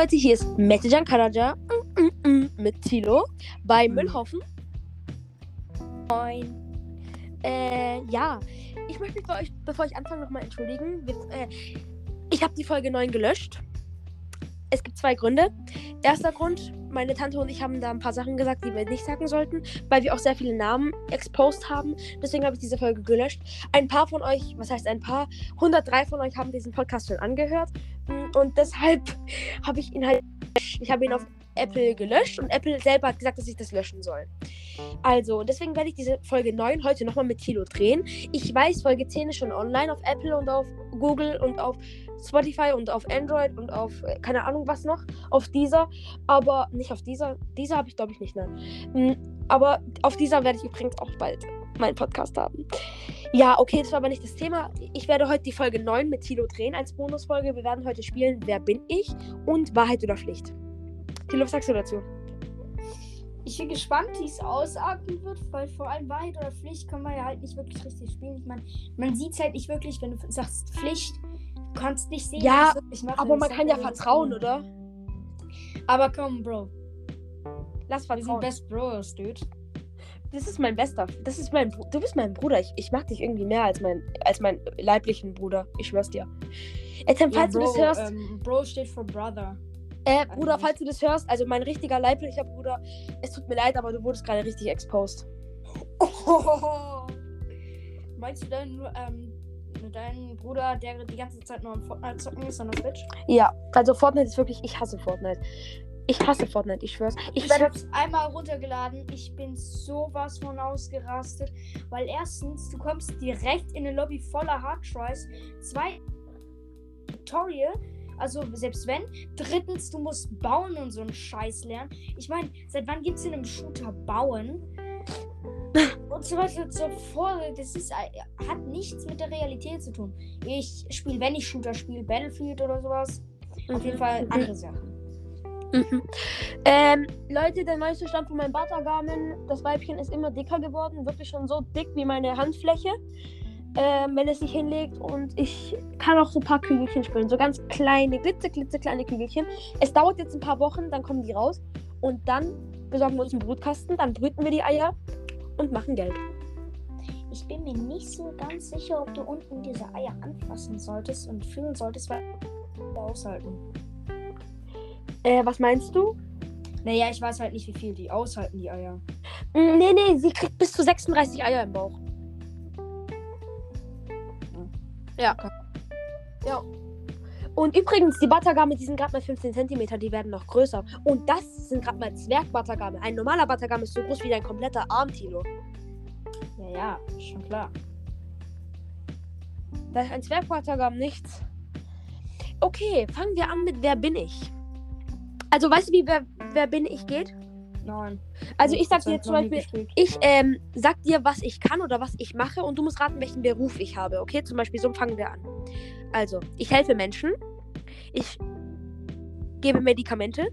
Leute, hier ist Metajan Karaja mm, mm, mm, mit Tilo bei Müllhaufen. Moin. Äh, ja, ich möchte mich bei euch, bevor ich anfange, nochmal entschuldigen. Wir, äh, ich habe die Folge 9 gelöscht. Es gibt zwei Gründe. Erster Grund, meine Tante und ich haben da ein paar Sachen gesagt, die wir nicht sagen sollten, weil wir auch sehr viele Namen exposed haben. Deswegen habe ich diese Folge gelöscht. Ein paar von euch, was heißt ein paar? 103 von euch haben diesen Podcast schon angehört. Und deshalb habe ich ihn halt, ich habe ihn auf Apple gelöscht und Apple selber hat gesagt, dass ich das löschen soll. Also, deswegen werde ich diese Folge 9 heute nochmal mit Tilo drehen. Ich weiß, Folge 10 ist schon online auf Apple und auf Google und auf Spotify und auf Android und auf äh, keine Ahnung was noch, auf dieser, aber nicht auf dieser. Dieser habe ich glaube ich nicht, ne? Aber auf dieser werde ich übrigens auch bald meinen Podcast haben. Ja, okay, das war aber nicht das Thema. Ich werde heute die Folge 9 mit Tilo drehen als Bonusfolge. Wir werden heute spielen Wer bin ich und Wahrheit oder Pflicht. Tilo, was sagst du dazu? Ich bin gespannt, wie es ausarten wird, weil vor allem Wahrheit oder Pflicht kann man ja halt nicht wirklich richtig spielen. Ich meine, man sieht es halt nicht wirklich, wenn du sagst Pflicht, du kannst nicht sehen, Ja, was ich wirklich mache. Aber man kann ja vertrauen, oder? Aber komm, Bro. Lass Wir sind vertrauen. Best Bros, dude. Das ist mein bester. Das ist mein Du bist mein Bruder. Ich, ich mag dich irgendwie mehr als mein als meinen leiblichen Bruder. Ich schwör's dir. Etem, falls Ja, du das Bro, hörst, Ähm, Bro steht for Brother. Äh, Bruder, falls du das hörst, also mein richtiger leiblicher Bruder, es tut mir leid, aber du wurdest gerade richtig exposed. Oh. Meinst du deinen, ähm, deinen Bruder, der die ganze Zeit nur am Fortnite zocken ist an der Switch? Ja, also Fortnite ist wirklich, ich hasse Fortnite. Ich hasse Fortnite, ich schwör's. Ich, Ich hab's einmal runtergeladen. Ich bin sowas von ausgerastet. Weil erstens, du kommst direkt in eine Lobby voller Hardtries. Zwei Tutorial. Also selbst wenn. Drittens, du musst bauen und so einen Scheiß lernen. Ich meine, seit wann gibt's in einem Shooter bauen? Und so weiter und so fort. Das ist, äh, hat nichts mit der Realität zu tun. Ich spiele, wenn ich Shooter spiele, Battlefield oder sowas. Auf jeden Fall Mhm. andere Sachen. Mhm. Ähm, Leute, der neueste Stand von meinem Batagamen, das Weibchen ist immer dicker geworden, wirklich schon so dick wie meine Handfläche, ähm, wenn es sich hinlegt und ich kann auch so ein paar Kügelchen spielen, so ganz kleine, glitze, glitze, kleine Kügelchen. Es dauert jetzt ein paar Wochen, dann kommen die raus und dann besorgen wir uns einen Brutkasten, dann brüten wir die Eier und machen Geld. Ich bin mir nicht so ganz sicher, ob du unten diese Eier anfassen solltest und fühlen solltest, weil aushalten. Äh, was meinst du? Naja, ich weiß halt nicht, wie viel die aushalten, die Eier. Mm, Nee, nee, sie kriegt bis zu 36 Eier im Bauch. Ja. Ja. Und übrigens, die Batagame, die sind gerade mal 15 cm, die werden noch größer. Und das sind gerade mal Zwerg-Batagame. Ein normaler Batagame ist so groß wie dein kompletter Arm, Tilo. Ja, ja, schon klar. Da ist ein Zwerg-Batagame nichts. Okay, fangen wir an mit Wer bin ich? Also, weißt du, wie Wer, wer bin ich geht? Nein. Also, ich sag dir jetzt zum Beispiel. Ich ähm, sag dir, was ich kann oder was ich mache und du musst raten, welchen Beruf ich habe. Okay, zum Beispiel so fangen wir an. Also, ich helfe Menschen. Ich gebe Medikamente.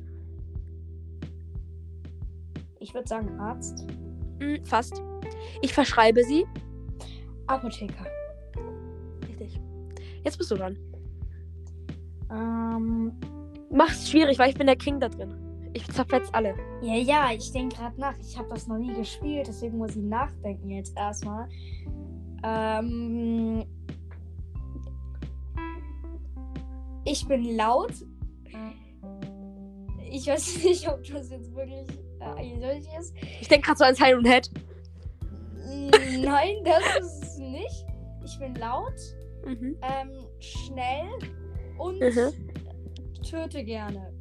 Ich würde sagen Arzt. Hm, fast. Ich verschreibe sie. Apotheker. Richtig. Jetzt bist du dran. Ähm, Mach's schwierig, weil ich bin der King da drin. Ich zerfetz alle. ja, ja, ich denke gerade nach. Ich habe das noch nie gespielt, deswegen muss ich nachdenken jetzt erstmal. Ähm, ich bin laut. Ich weiß nicht, ob das jetzt wirklich äh, eindeutig ist. Ich denke gerade so an Silent Head. Mm, Nein, das ist es nicht. Ich bin laut, Mhm. ähm, schnell und Mhm. töte gerne.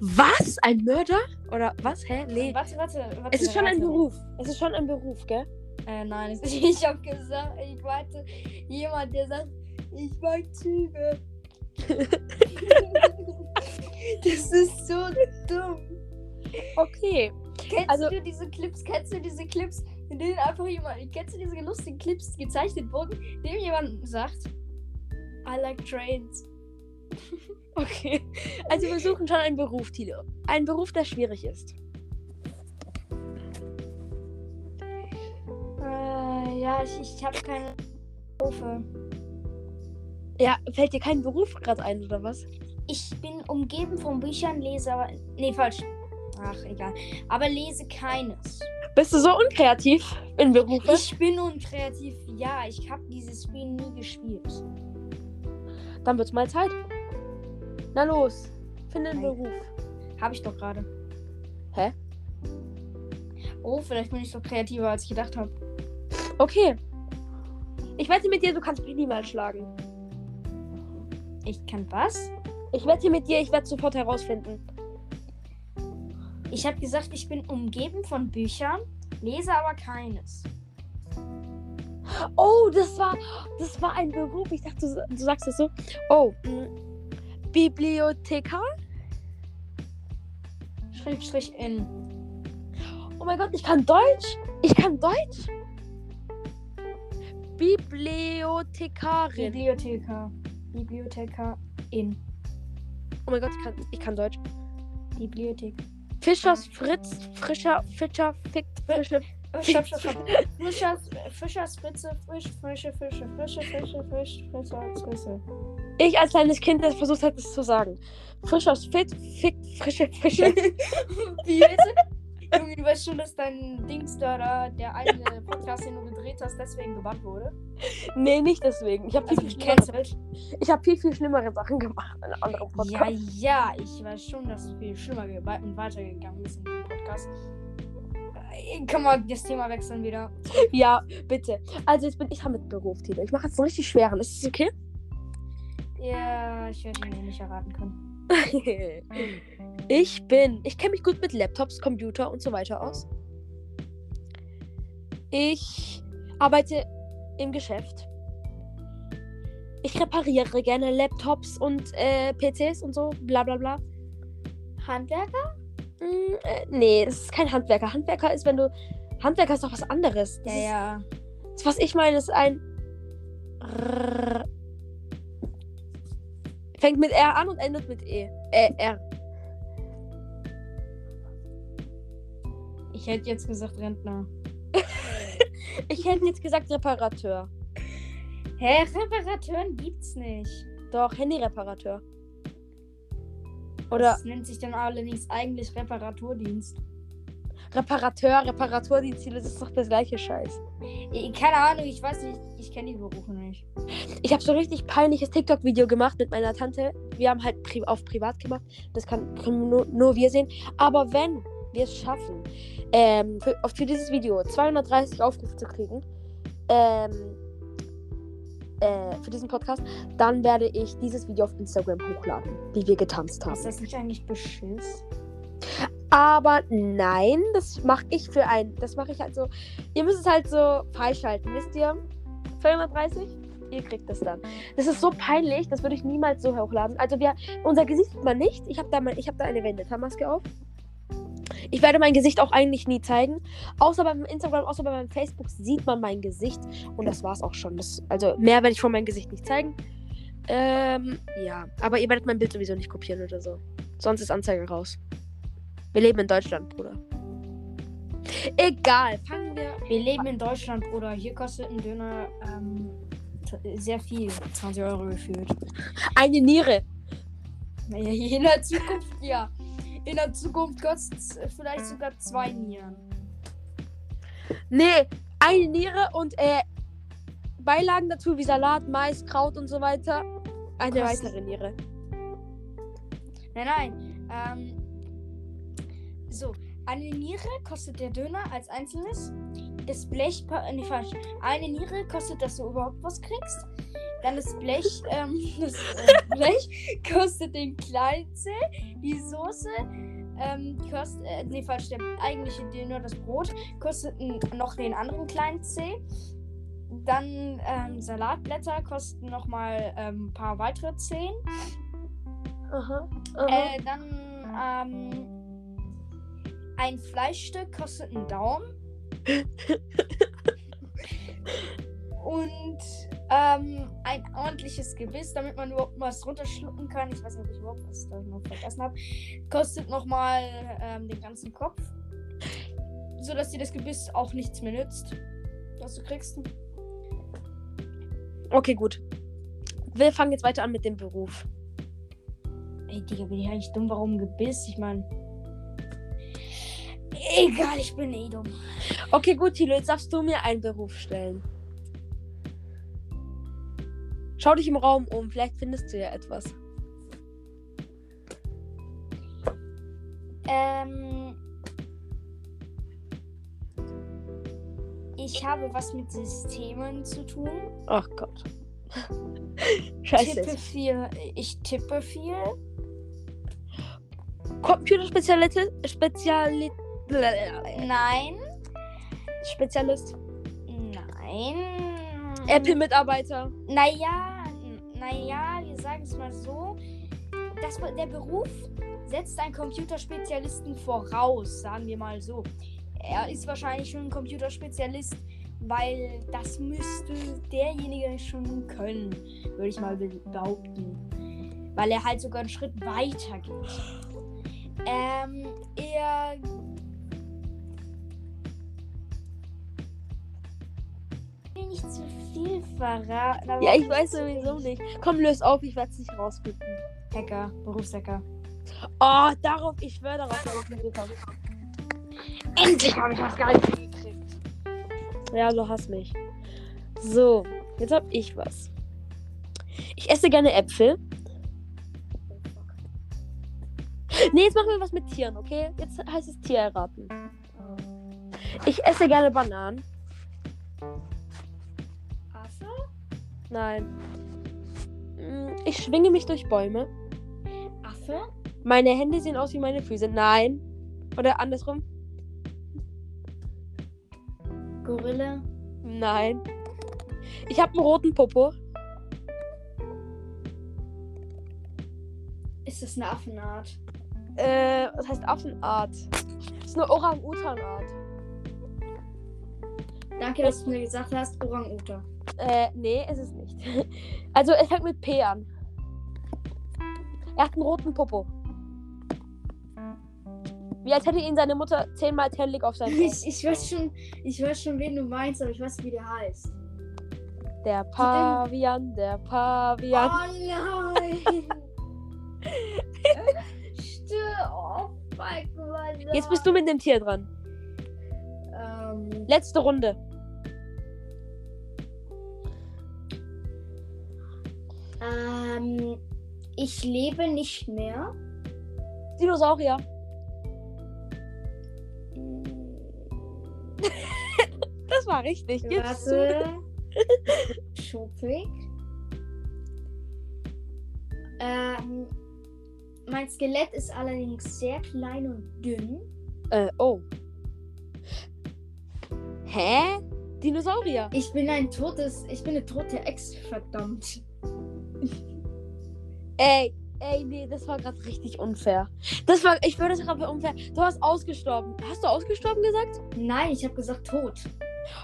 Was? Ein Mörder? Oder was? Hä? Nee. Warte, warte, warte. Es ist schon ein. Beruf. Es ist schon ein Beruf, gell? Äh, nein, es- ich hab gesagt, ich meinte jemand, der sagt, ich mag Züge. das ist so dumm. Okay. Kennst Also- du diese Clips? Kennst du diese Clips, in denen einfach jemand, kennst du diese lustigen Clips gezeichnet wurden, in denen jemand sagt, I like trains. Okay. Also wir suchen schon einen Beruf, Tilo. Ein Beruf, der schwierig ist. Äh, ja, ich, ich habe keine Berufe. Ja, fällt dir kein Beruf gerade ein, oder was? Ich bin umgeben von Büchern, lese aber. Nee, falsch. Ach, egal. Aber lese keines. Bist du so unkreativ in Berufe? Ich bin unkreativ. Ja, ich habe dieses Spiel nie gespielt. Dann wird's mal Zeit. Na los, finde einen Nein. Beruf. Habe ich doch gerade. Hä? Oh, vielleicht bin ich so kreativer, als ich gedacht habe. Okay. Ich wette mit dir, du kannst mich niemals schlagen. Ich kann was? Ich wette mit dir, ich werde sofort herausfinden. Ich habe gesagt, ich bin umgeben von Büchern, lese aber keines. Oh, das war, das war ein Beruf. Ich dachte, du, du sagst es so. Oh, mh. Bibliothekar? Schrägstrich in. Oh mein Gott, ich kann Deutsch. Ich kann Deutsch. Bibliothekarin. Bibliothekar. Bibliothekar in. Oh mein Gott, ich kann, ich kann Deutsch. Bibliothek. Fischers Fritz, Frischer, Fischer, Fickt, Frische. Oh, stopp, stopp, stopp. Fischer, Fischer, Spitze, frisch, frische Fische, frische Fische, frisch, frische Spitze. Ich als kleines Kind, das versucht hat, es zu sagen. Frischers Fit, Fickt, frische Fische. Wie bitte? Junge, du weißt schon, dass dein Dings da, der eine Podcast, den du gedreht hast, deswegen gebannt wurde. nee, nicht deswegen. Ich habe viel, Also viel, schlimmere- gecancelt. ich hab viel, viel schlimmere Sachen gemacht in anderen Ja, Podcasts. ja, ich weiß schon, dass du viel schlimmer und weitergegangen bist in diesem Podcast. Äh, Kann man das Thema wechseln wieder? Ja, bitte. Also jetzt bin ich dran mit Beruf, Tilo. Ich mache jetzt einen richtig schweren. Ist es okay? Ja, ich werde ihn eh nicht erraten können. ich bin. Ich kenne mich gut mit Laptops, Computer und so weiter aus. Ich arbeite im Geschäft. Ich repariere gerne Laptops und äh, PCs und so, bla bla bla. Handwerker? Mm, äh, nee, das ist kein Handwerker. Handwerker ist, wenn du. Handwerker ist doch was anderes. Das Ja, ist, ja. Das, was ich meine, ist ein. Fängt mit R an und endet mit E. Äh, R. Ich hätte jetzt gesagt Rentner. Ich hätte jetzt gesagt Reparateur. Hä, Reparateuren gibt's nicht. Doch, Handyreparateur. Oder Das nennt sich dann allerdings eigentlich Reparaturdienst. Reparateur, Reparaturdienst, das ist doch das gleiche Scheiß. Keine Ahnung, ich weiß nicht, ich kenne die Berufe nicht. Ich habe so ein richtig peinliches TikTok-Video gemacht mit meiner Tante. Wir haben halt pri auf privat gemacht. Das kann, können nur, nur wir sehen. Aber wenn wir es schaffen, ähm, für, für dieses Video 230 Aufrufe zu kriegen, ähm, äh, für diesen Podcast, dann werde ich dieses Video auf Instagram hochladen, wie wir getanzt haben. Ist das nicht eigentlich Beschiss? Aber nein, das mache ich für ein. Das mache ich halt so. Ihr müsst es halt so freischalten, wisst ihr? 230? Ihr kriegt das dann. Das ist so peinlich, das würde ich niemals so hochladen. Also wir, unser Gesicht sieht man nicht. Ich habe da, hab da eine Vendetta-Maske auf. Ich werde mein Gesicht auch eigentlich nie zeigen. Außer beim Instagram, außer bei meinem Facebook sieht man mein Gesicht. Und das war's auch schon. Das, also mehr werde ich von meinem Gesicht nicht zeigen. Ähm, ja. Aber ihr werdet mein Bild sowieso nicht kopieren oder so. Sonst ist Anzeige raus. Wir leben in Deutschland, Bruder. Egal, fangen wir. Wir leben in Deutschland, Bruder. Hier kostet ein Döner ähm, sehr viel. 20 Euro gefühlt. Eine Niere. Naja, in der Zukunft, ja. In der Zukunft kostet es vielleicht sogar zwei Nieren. Nee, eine Niere und äh, Beilagen dazu wie Salat, Mais, Kraut und so weiter. Eine weitere Niere. Nein, nein. Ähm, so, eine Niere kostet der Döner als einzelnes. Das Blech, nee, falsch. Eine Niere kostet, dass du überhaupt was kriegst. Dann das Blech, ähm, das äh, Blech kostet den kleinen Zeh. Die Soße, ähm, kostet, äh, nee, falsch, der eigentliche Döner, das Brot, kostet noch den anderen kleinen Zeh. Dann ähm, Salatblätter kosten nochmal ähm, ein paar weitere Zehen. Aha. aha. Äh, dann ähm, ein Fleischstück kostet einen Daumen. Und ähm, ein ordentliches Gebiss, damit man überhaupt was runterschlucken kann. Ich weiß nicht, ob ich überhaupt was da noch vergessen habe. Kostet nochmal ähm, den ganzen Kopf. Sodass dir das Gebiss auch nichts mehr nützt. Was du kriegst. Okay, gut. wir fangen jetzt weiter an mit dem Beruf. Ey, Digga, bin ich eigentlich dumm? Warum Gebiss? Ich meine. Egal, ich bin eh dumm. Okay, gut, Tilo, jetzt darfst du mir einen Beruf stellen. Schau dich im Raum um, vielleicht findest du ja etwas. Ähm. Ich habe was mit Systemen zu tun. Ach Gott. Scheiße. Tippe viel. Ich tippe viel. Computerspezialist. Speziali Nein. Spezialist. Nein. Apple-Mitarbeiter. Naja, naja, wir sagen es mal so. Das, der Beruf setzt einen Computerspezialisten voraus, sagen wir mal so. Er ist wahrscheinlich schon ein Computerspezialist, weil das müsste derjenige schon können, würde ich mal behaupten. Weil er halt sogar einen Schritt weiter geht. Ähm, er will nicht zu viel verraten. Ja, ich weiß sowieso nicht. Komm, löse auf, ich werde es nicht rausfinden. Hacker, Berufshacker. Oh, darauf, ich schwöre darauf, dass ich gekommen Endlich habe ich was Geiles gekriegt. Ja, du hast mich. So, jetzt hab ich was. Ich esse gerne Äpfel. Nee, jetzt machen wir was mit Tieren, okay? Jetzt heißt es Tier erraten. Ich esse gerne Bananen. Nein. Mm, Ich schwinge mich durch Bäume. Affe? Meine Hände sehen aus wie meine Füße. Nein. Oder andersrum. Gorilla? Nein. Ich habe einen roten Popo. Ist das eine Affenart? Äh, was heißt Affenart? Das ist eine Orang-Utan-Art. Danke, dass du mir gesagt hast, Orang-Uta. Äh, nee, ist es nicht. Also, es fängt mit P an. Er hat einen roten Popo. Wie als hätte ihn seine Mutter zehnmal Tellig auf seinen Ich, ich weiß schon, ich weiß schon, wen du meinst, aber ich weiß nicht, wie der heißt. Der Pavian, der Pavian. Oh nein! Stör, oh mein Gott. Jetzt bist du mit dem Tier dran. Ähm, Letzte Runde. Ähm, ich lebe nicht mehr. Dinosaurier. Das war richtig. Du. Warte. Schupig. Ähm, mein Skelett ist allerdings sehr klein und dünn. Äh, oh. Hä? Dinosaurier. Ich bin ein totes, ich bin eine tote Ex, verdammt. Ey, ey, nee, das war gerade richtig unfair. Das war, ich würde das gerade unfair. Du hast ausgestorben. Hast du ausgestorben gesagt? Nein, ich habe gesagt tot.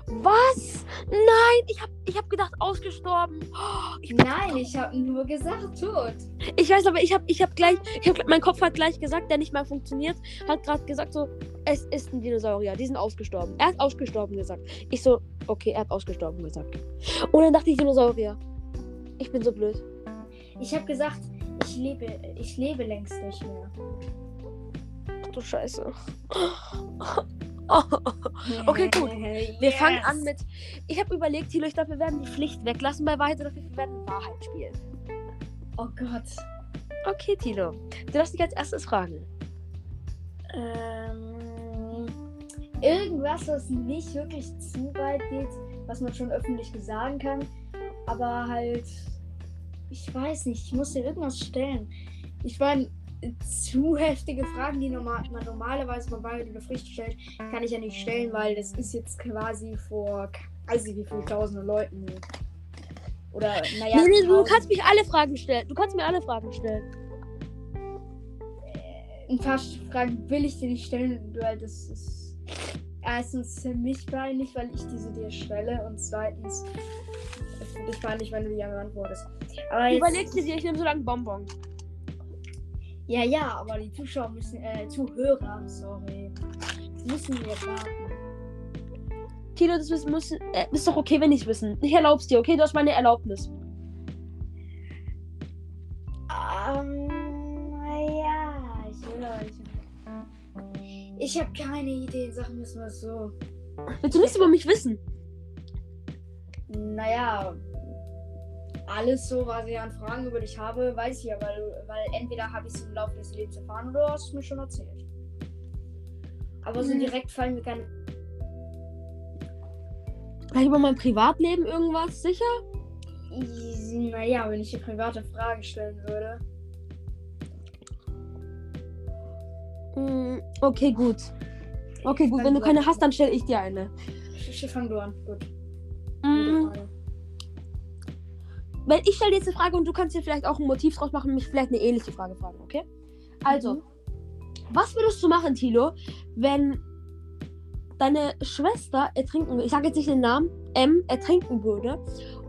Was? Nein, ich hab, ich hab gedacht ausgestorben. Oh, ich, Nein, ich habe nur gesagt tot. ich weiß, aber ich hab, ich hab gleich, ich hab, mein Kopf hat gleich gesagt, der nicht mal funktioniert, hat gerade gesagt so, es ist ein Dinosaurier, die sind ausgestorben. Er hat ausgestorben gesagt. Ich so, okay, er hat ausgestorben gesagt. Und dann dachte ich Dinosaurier. Ich bin so blöd. Ich habe gesagt, ich lebe, ich lebe längst nicht mehr. Ach du Scheiße. Okay, gut. Wir fangen an mit. Ich habe überlegt, Thilo, ich glaube, wir werden die Pflicht weglassen bei Wahrheit oder wir werden Wahrheit spielen. Oh Gott. Okay, Tilo. Du darfst dich als erstes fragen. Ähm, irgendwas, was nicht wirklich zu weit geht, was man schon öffentlich sagen kann, aber halt, ich weiß nicht, ich muss dir irgendwas stellen. Ich meine, zu heftige Fragen, die normal, man normalerweise bei Wahrheit oder Pflicht stellt, kann ich ja nicht stellen, weil das ist jetzt quasi vor, weiß ich wie viele tausende Leuten. Oder, naja. nee, nee, du kannst mich alle Fragen stellen. Du kannst mir alle Fragen stellen. ein paar Fragen will ich dir nicht stellen, weil das ist erstens für mich peinlich, weil ich diese dir stelle und zweitens für dich peinlich, wenn du die beantwortest. Aber Überlegst du dir, ich nehme so lange Bonbon. ja, ja, aber die Zuschauer müssen, äh, Zuhörer, sorry, müssen wir warten. Tilo, das wissen muss, äh, ist doch okay, wenn ich es wissen. Ich erlaub's dir, okay? Du hast meine Erlaubnis. Ähm, naja, ich will euch. Ich habe keine Idee, sagen wir es mal so. Willst du nichts über mich wissen? Naja, alles so, was ich an Fragen über dich habe, weiß ich ja, weil, weil entweder habe ich es im Laufe des Lebens erfahren oder du hast es mir schon erzählt. Aber so Mhm. direkt fallen mir keine. Vielleicht über mein Privatleben irgendwas? Sicher? Naja, wenn ich eine private Frage stellen würde. Mm, okay, gut. Okay, gut. Wenn du keine hast, dann stelle ich dir eine. Fang du an. Gut. Mm, Wenn ich stelle dir jetzt eine Frage und du kannst dir vielleicht auch ein Motiv draus machen und mich vielleicht eine ähnliche Frage fragen, okay? Also, Mhm. was würdest du machen, Tilo, wenn deine Schwester ertrinken würde? Ich sage jetzt nicht den Namen, M ertrinken würde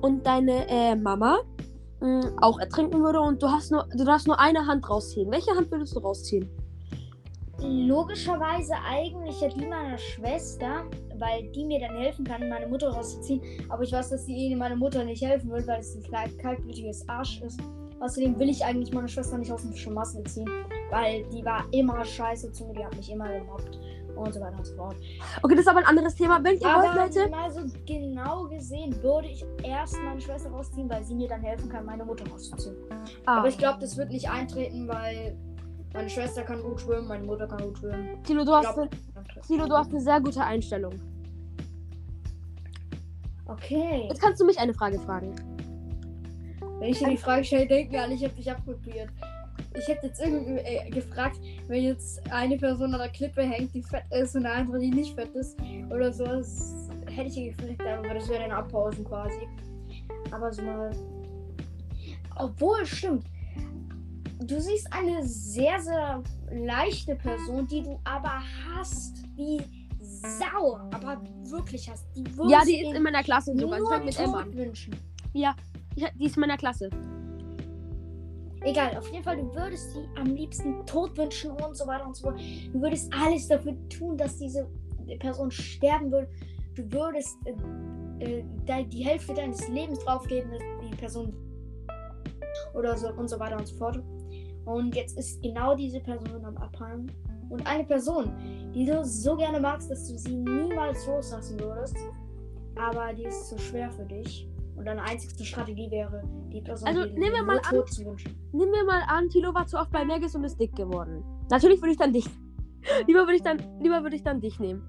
und deine äh, Mama mh, auch ertrinken würde und du hast nur, du darfst nur eine Hand rausziehen. Welche Hand würdest du rausziehen? Logischerweise eigentlich ja die meiner Schwester, weil die mir dann helfen kann, meine Mutter rauszuziehen. Aber ich weiß, dass die eh meiner Mutter nicht helfen will, weil es ein kalt- kaltblütiges Arsch ist. Außerdem will ich eigentlich meine Schwester nicht aus dem Schmassel ziehen, weil die war immer scheiße zu mir, die hat mich immer gemobbt und so weiter und so fort. Okay, das ist aber ein anderes Thema. Wenn ihr wollt, Aber Leute. mal so genau gesehen würde ich erst meine Schwester rausziehen, weil sie mir dann helfen kann, meine Mutter rauszuziehen. Ah, Aber ich glaube, das wird nicht eintreten, weil meine Schwester kann gut schwimmen, meine Mutter kann gut schwimmen. Tilo, du hast, glaub, eine- Tilo, du hast eine sehr gute Einstellung. Okay. Jetzt kannst du mich eine Frage fragen. Wenn ich dir die Frage stelle, denken alle, ich habe dich abkopiert. Ich hätte jetzt irgendwie äh, gefragt, wenn jetzt eine Person an der Klippe hängt, die fett ist und eine andere, die nicht fett ist oder so, das hätte ich dir gefragt, aber das wäre dann abpausen quasi. Aber so mal. Obwohl, stimmt. Du siehst eine sehr, sehr leichte Person, die du aber hast wie Sau. Aber wirklich hast. Die Ja, die ist in meiner Klasse sogar. Ich nur fängt mit an. wünschen. Ja, ich, die ist in meiner Klasse. Egal, auf jeden Fall, du würdest sie am liebsten tot wünschen und so weiter und so fort. Du würdest alles dafür tun, dass diese Person sterben würde. Du würdest äh, äh, die Hälfte deines Lebens draufgeben, dass die Person oder so und so weiter und so fort. Und jetzt ist genau diese Person am Abhauen. Und eine Person, die du so gerne magst, dass du sie niemals loslassen würdest, aber die ist zu schwer für dich. Und deine einzigste Strategie wäre, die Person Also, die nehmen wir mal an- zu wünschen. Nehmen wir mal an, Tilo war zu oft bei Megis und ist dick geworden. Natürlich würde ich dann dich. Lieber würde ich dann, lieber würde ich dann dich nehmen.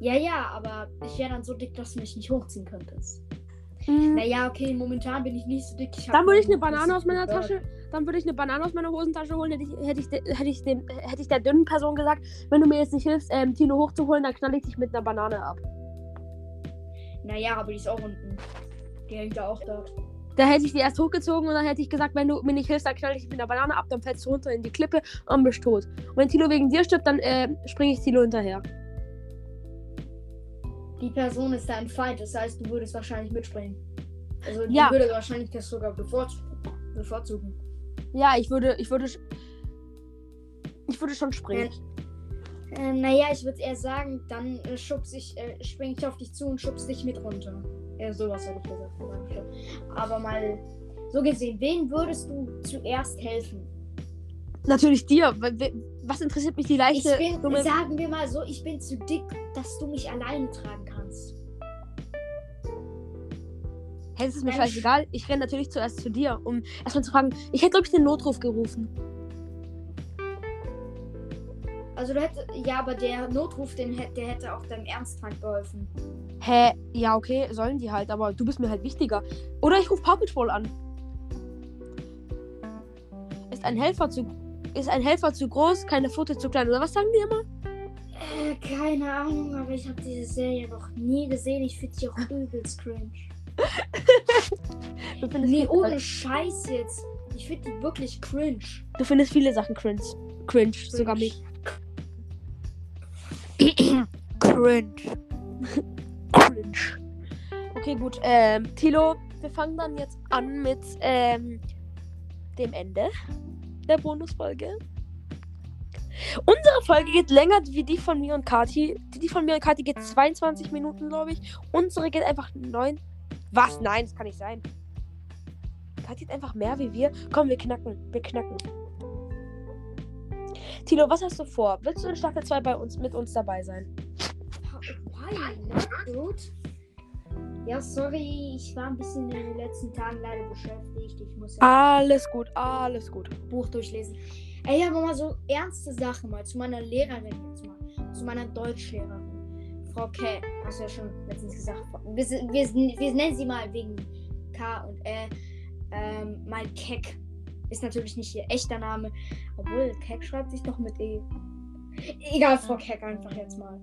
Ja, ja, aber ich wäre dann so dick, dass du mich nicht hochziehen könntest. Mm, Naja, okay, momentan bin ich nicht so dick. Dann würde ich eine Banane aus meiner. Tasche. Dann würde ich eine Banane aus meiner Hosentasche holen. Hätte ich, hätte ich, hätte ich, dem, hätte ich der dünnen Person gesagt, wenn du mir jetzt nicht hilfst, ähm, Tilo hochzuholen, dann knall ich dich mit einer Banane ab. Naja, aber die ist auch unten. Die hängt da auch dort. Da hätte ich die erst hochgezogen und dann hätte ich gesagt, wenn du mir nicht hilfst, dann knall ich dich mit einer Banane ab, dann fällst du runter in die Klippe und bist tot. Und wenn Tilo wegen dir stirbt, dann äh, springe ich Tilo hinterher. Die Person ist dein Feind, das heißt, du würdest wahrscheinlich mitspringen. Also, die Ja. würde wahrscheinlich das sogar bevorzu bevorzugen. Ja, ich würde, ich würde, ich würde schon springen. Äh, naja, ich würde eher sagen, dann äh, schubs ich, äh, spring ich auf dich zu und schubs dich mit runter. Ja, sowas hätte ich gesagt. aber mal so gesehen, wen würdest du zuerst helfen? Natürlich dir. Was interessiert mich die Ich leichte, bin, dumme sagen wir mal so, ich bin zu dick, dass du mich alleine tragen kannst. Hey, es ist mir Mensch. scheißegal. Ich renne natürlich zuerst zu dir, um erstmal zu fragen. Ich hätte, glaube ich, den Notruf gerufen. Also du hätte, ja, aber der Notruf, den, hätte- der hätte auch deinem Ernstfeind geholfen. Hä? Ja, okay, sollen die halt, aber du bist mir halt wichtiger. Oder ich rufe Paw Patrol an. Ist ein Helfer zu. Ist ein Helfer zu groß, keine Pfote zu klein. Oder was sagen die immer? Äh, keine Ahnung, aber ich habe diese Serie noch nie gesehen. Ich finde die auch übelst cringe. Du findest, Nee, ohne Scheiß jetzt. Ich finde die wirklich cringe. du findest viele Sachen cringe. Cringe, sogar mich. Cringe. Cringe. Okay, gut. Ähm, Tilo, wir fangen dann jetzt an mit ähm, dem Ende der Bonusfolge. Unsere Folge geht länger wie die von mir und Kati. Die, die von mir und Kati geht 22 Minuten, glaube ich. Unsere geht einfach 9. Was? Nein, das kann nicht sein. Kathi hat einfach mehr wie wir. Komm, wir knacken. Wir knacken. Tilo, was hast du vor? Willst du in Staffel 2 bei uns mit uns dabei sein? Why not, dude? Ja, sorry, ich war ein bisschen in den letzten Tagen leider beschäftigt. Ich muss ja Alles gut, alles gut. Buch durchlesen. Ey, aber mal so ernste Sache mal zu meiner Lehrerin jetzt mal. Zu meiner Deutschlehrerin. Frau K. Hast du ja schon letztens gesagt. Wir, wir, wir nennen sie mal wegen K und L. Ähm, mal Keck. Ist natürlich nicht ihr echter Name. Obwohl, Keck schreibt sich doch mit E. Egal, Frau Keck einfach jetzt mal.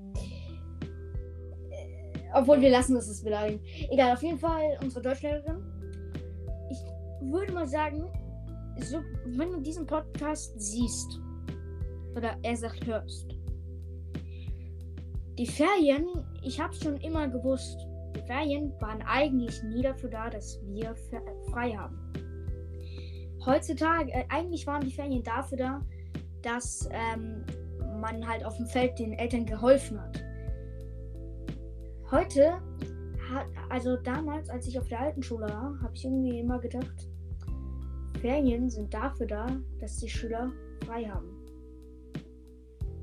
Äh, Obwohl, wir lassen das beleidigen. Egal, auf jeden Fall unsere Deutschlehrerin. Ich würde mal sagen, so, wenn du diesen Podcast siehst, oder er sagt hörst, die Ferien, ich habe schon immer gewusst, die Ferien waren eigentlich nie dafür da, dass wir frei haben. Heutzutage, äh, eigentlich waren die Ferien dafür da, dass ähm, man halt auf dem Feld den Eltern geholfen hat. Heute, also damals, als ich auf der alten Schule war, habe ich irgendwie immer gedacht, Ferien sind dafür da, dass die Schüler frei haben.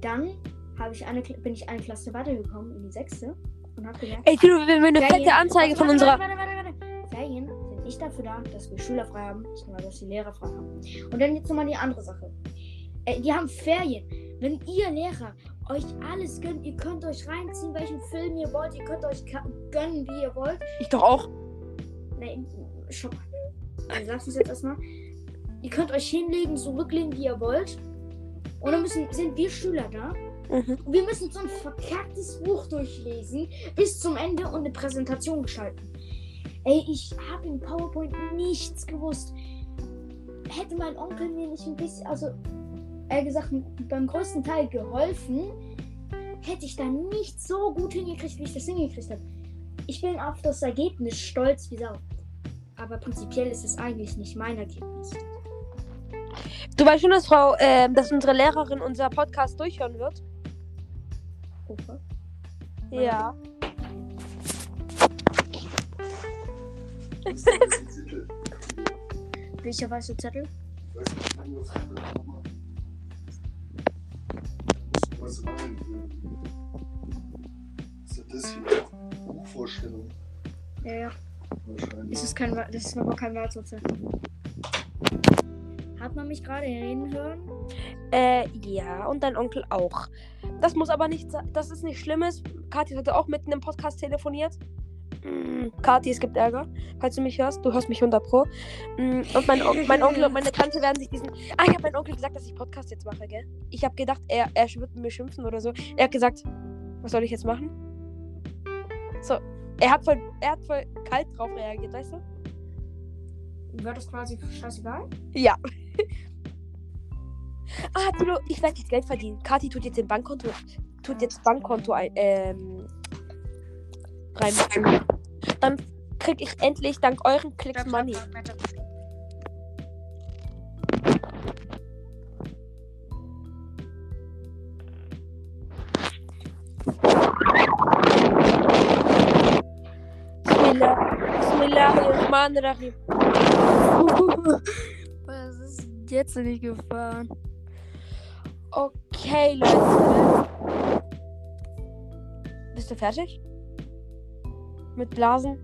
Dann habe ich eine, bin ich eine Klasse weitergekommen in die sechste und habe gemerkt, Ey, Tilo, wir haben eine Ferien- fette Anzeige von unserer. Warte, warte, warte, warte. Ferien sind nicht dafür da, dass wir Schüler frei haben, sondern dass die Lehrer frei haben. Und dann jetzt nochmal die andere Sache. Äh, die haben Ferien. Wenn ihr Lehrer euch alles gönnt, ihr könnt euch reinziehen, welchen Film ihr wollt, ihr könnt euch gönnen, wie ihr wollt. Ich doch auch. Nein, stopp. Wir lassen es jetzt erstmal. Ihr könnt euch hinlegen, zurücklegen, wie ihr wollt. Und dann müssen, sind wir Schüler da. Mhm. Wir müssen so ein verkacktes Buch durchlesen bis zum Ende und eine Präsentation gestalten. Ey, ich habe in PowerPoint nichts gewusst. Hätte mein Onkel mir nicht ein bisschen, also eher gesagt, beim größten Teil geholfen, hätte ich da nicht so gut hingekriegt, wie ich das hingekriegt habe. Ich bin auf das Ergebnis stolz wie Sau. Aber prinzipiell ist es eigentlich nicht mein Ergebnis. Du weißt schon, dass Frau, ähm, dass unsere Lehrerin unser Podcast durchhören wird? Ufer. Ja. Welcher weiße Zettel? Was ist das hier? Buchvorstellung Ja, ja. wahrscheinlich. Das ist, kein, das ist aber kein weißer Zettel. Hat man mich gerade reden hören? Äh, ja, und dein Onkel auch. Das muss aber nicht sein, das ist nicht Schlimmes. Kathi hatte auch mitten im Podcast telefoniert. Mm, Kathi, es gibt Ärger, falls du mich hörst. Du hörst mich 100 Pro. Mm, und mein, On mein Onkel und meine Tante werden sich diesen. Ah, ich habe meinem Onkel gesagt, dass ich Podcast jetzt mache, gell? Ich habe gedacht, er, er wird mir schimpfen oder so. Er hat gesagt, was soll ich jetzt machen? So, er hat voll, er hat voll kalt drauf reagiert, weißt du? Wird das quasi scheißegal? Ja. Ah, Tilo, ich werde jetzt Geld verdienen. Kathi tut jetzt den Bankkonto, tut jetzt Bankkonto ein, ähm, reinmachen. Dann krieg ich endlich dank euren Klicks Money. Bismillah. Bismillahirrahmanirrahim. Was ist jetzt nicht gefahren? Okay, Leute. Bist du fertig? Mit Blasen?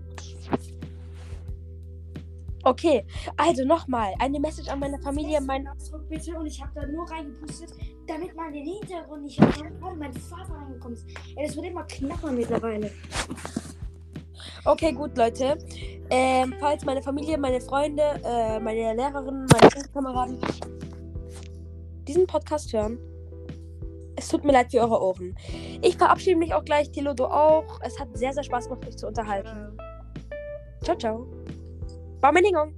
Okay, also nochmal. Eine Message an meine Familie, mein. Zurück bitte und ich habe da nur reingepustet, damit man den Hintergrund nicht hört, gerade mein Vater reingekommen ist. Ey, das wird immer knapper mittlerweile. Okay, gut, Leute. Ähm, falls meine Familie, meine Freunde, äh, meine Lehrerin, meine Klassenkameraden diesen Podcast hören, es tut mir leid für eure Ohren. Ich verabschiede mich auch gleich, Tilo, du auch. Es hat sehr, sehr Spaß gemacht, mich zu unterhalten. Ciao, ciao. Bameningong.